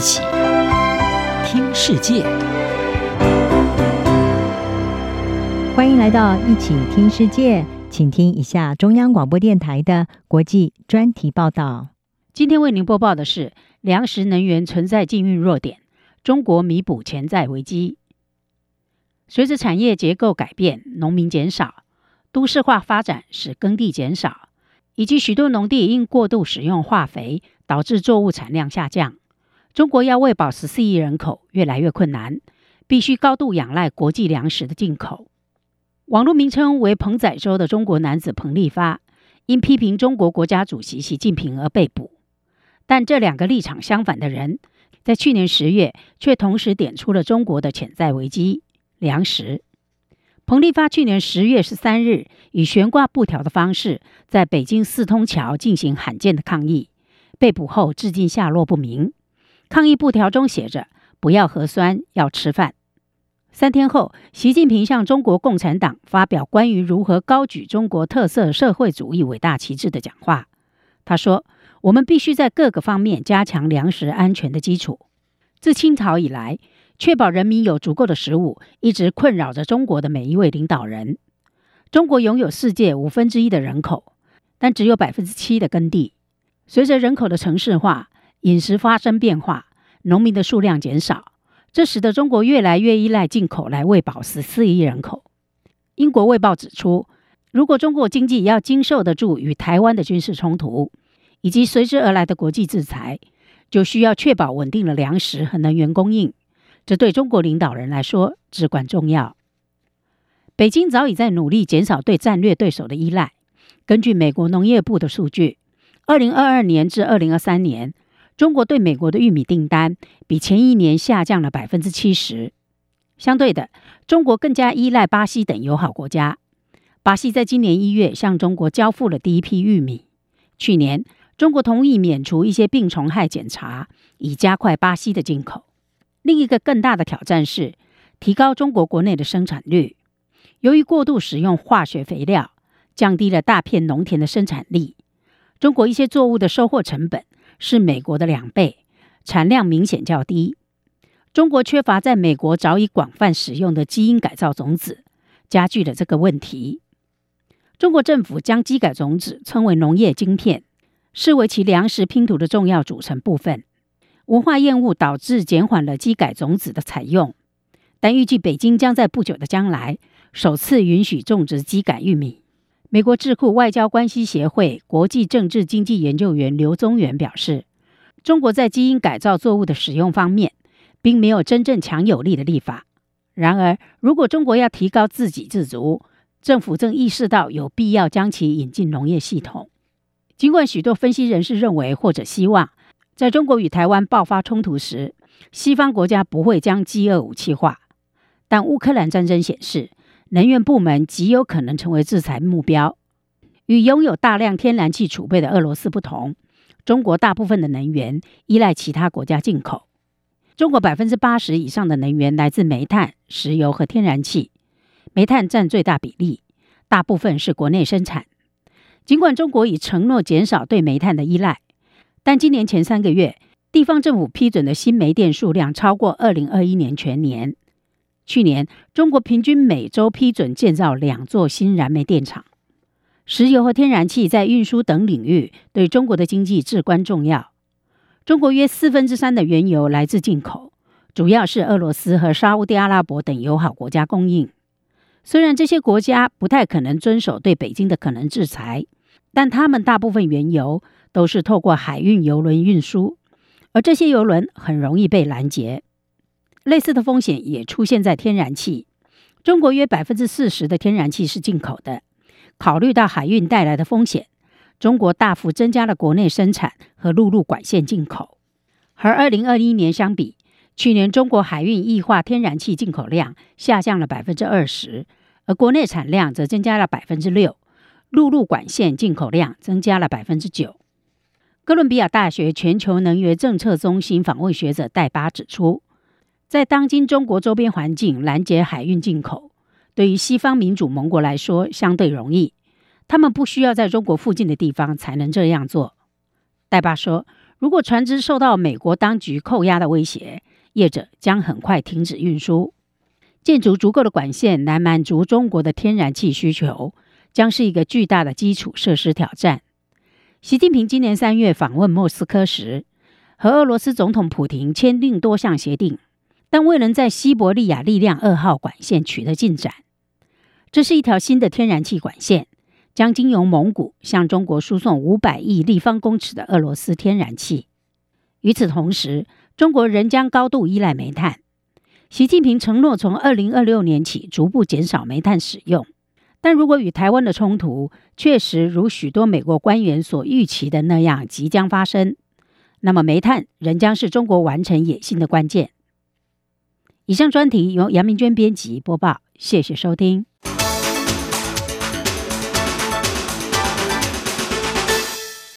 起听世界，欢迎来到一起听世界，请听一下中央广播电台的国际专题报道。今天为您播报的是：粮食能源存在禁运弱点，中国弥补潜在危机。随着产业结构改变，农民减少，都市化发展使耕地减少，以及许多农地因过度使用化肥，导致作物产量下降。中国要喂饱十四亿人口越来越困难，必须高度仰赖国际粮食的进口。网络名称为彭仔洲的中国男子彭立发，因批评中国国家主席习近平而被捕。但这两个立场相反的人，在去年十月却同时点出了中国的潜在危机——粮食。彭立发去年十月十三日以悬挂布条的方式，在北京四通桥进行罕见的抗议，被捕后至今下落不明。抗议布条中写着：“不要核酸，要吃饭。”三天后，习近平向中国共产党发表关于如何高举中国特色社会主义伟大旗帜的讲话。他说：“我们必须在各个方面加强粮食安全的基础。自清朝以来，确保人民有足够的食物，一直困扰着中国的每一位领导人。中国拥有世界五分之一的人口，但只有百分之七的耕地。随着人口的城市化，饮食发生变化，农民的数量减少，这使得中国越来越依赖进口来喂饱十四亿人口。英国卫报指出，如果中国经济要经受得住与台湾的军事冲突，以及随之而来的国际制裁，就需要确保稳定的粮食和能源供应。这对中国领导人来说至关重要。北京早已在努力减少对战略对手的依赖。根据美国农业部的数据，二零二二年至二零二三年，中国对美国的玉米订单比前一年下降了百分之七十。相对的，中国更加依赖巴西等友好国家。巴西在今年一月向中国交付了第一批玉米。去年，中国同意免除一些病虫害检查，以加快巴西的进口。另一个更大的挑战是提高中国国内的生产率。由于过度使用化学肥料，降低了大片农田的生产力。中国一些作物的收获成本是美国的两倍，产量明显较低。中国缺乏在美国早已广泛使用的基因改造种子，加剧了这个问题。中国政府将基改种子称为农业晶片，视为其粮食拼图的重要组成部分。文化厌恶导致减缓了基改种子的采用，但预计北京将在不久的将来首次允许种植基改玉米。美国智库外交关系协会国际政治经济研究员刘宗元表示，中国在基因改造作物的使用方面，并没有真正强有力的立法。然而，如果中国要提高自给自足，政府正意识到有必要将其引进农业系统。尽管许多分析人士认为或者希望，在中国与台湾爆发冲突时，西方国家不会将饥饿武器化，但乌克兰战争显示，能源部门极有可能成为制裁目标。与拥有大量天然气储备的俄罗斯不同，中国大部分的能源依赖其他国家进口。中国百分之八十以上的能源来自煤炭、石油和天然气，煤炭占最大比例，大部分是国内生产。尽管中国已承诺减少对煤炭的依赖，但今年前三个月，地方政府批准的新煤电数量超过二零二一年全年。去年，中国平均每周批准建造两座新燃煤电厂。石油和天然气在运输等领域对中国的经济至关重要。中国约四分之三的原油来自进口，主要是俄罗斯和沙乌地阿拉伯等友好国家供应。虽然这些国家不太可能遵守对北京的可能制裁，但他们大部分原油都是透过海运油轮运输，而这些油轮很容易被拦截。类似的风险也出现在天然气。中国约百分之四十的天然气是进口的。考虑到海运带来的风险，中国大幅增加了国内生产和陆路管线进口。和二零二一年相比，去年中国海运液化天然气进口量下降了百分之二十，而国内产量则增加了百分之六，陆路管线进口量增加了百分之九。哥伦比亚大学全球能源政策中心访问学者戴巴指出。在当今中国周边环境拦截海运进口，对于西方民主盟国来说相对容易，他们不需要在中国附近的地方才能这样做。戴巴说：“如果船只受到美国当局扣押的威胁，业者将很快停止运输。建筑足够的管线来满足中国的天然气需求，将是一个巨大的基础设施挑战。习近平今年三月访问莫斯科时，和俄罗斯总统普京签订多项协定，但未能在西伯利亚力量二号管线取得进展。这是一条新的天然气管线，将经由蒙古向中国输送五百亿立方公尺的俄罗斯天然气。与此同时，中国仍将高度依赖煤炭。习近平承诺从二零二六年起逐步减少煤炭使用，但如果与台湾的冲突确实如许多美国官员所预期的那样即将发生，那么煤炭仍将是中国完成野心的关键。以上专题由杨明娟编辑播报，谢谢收听。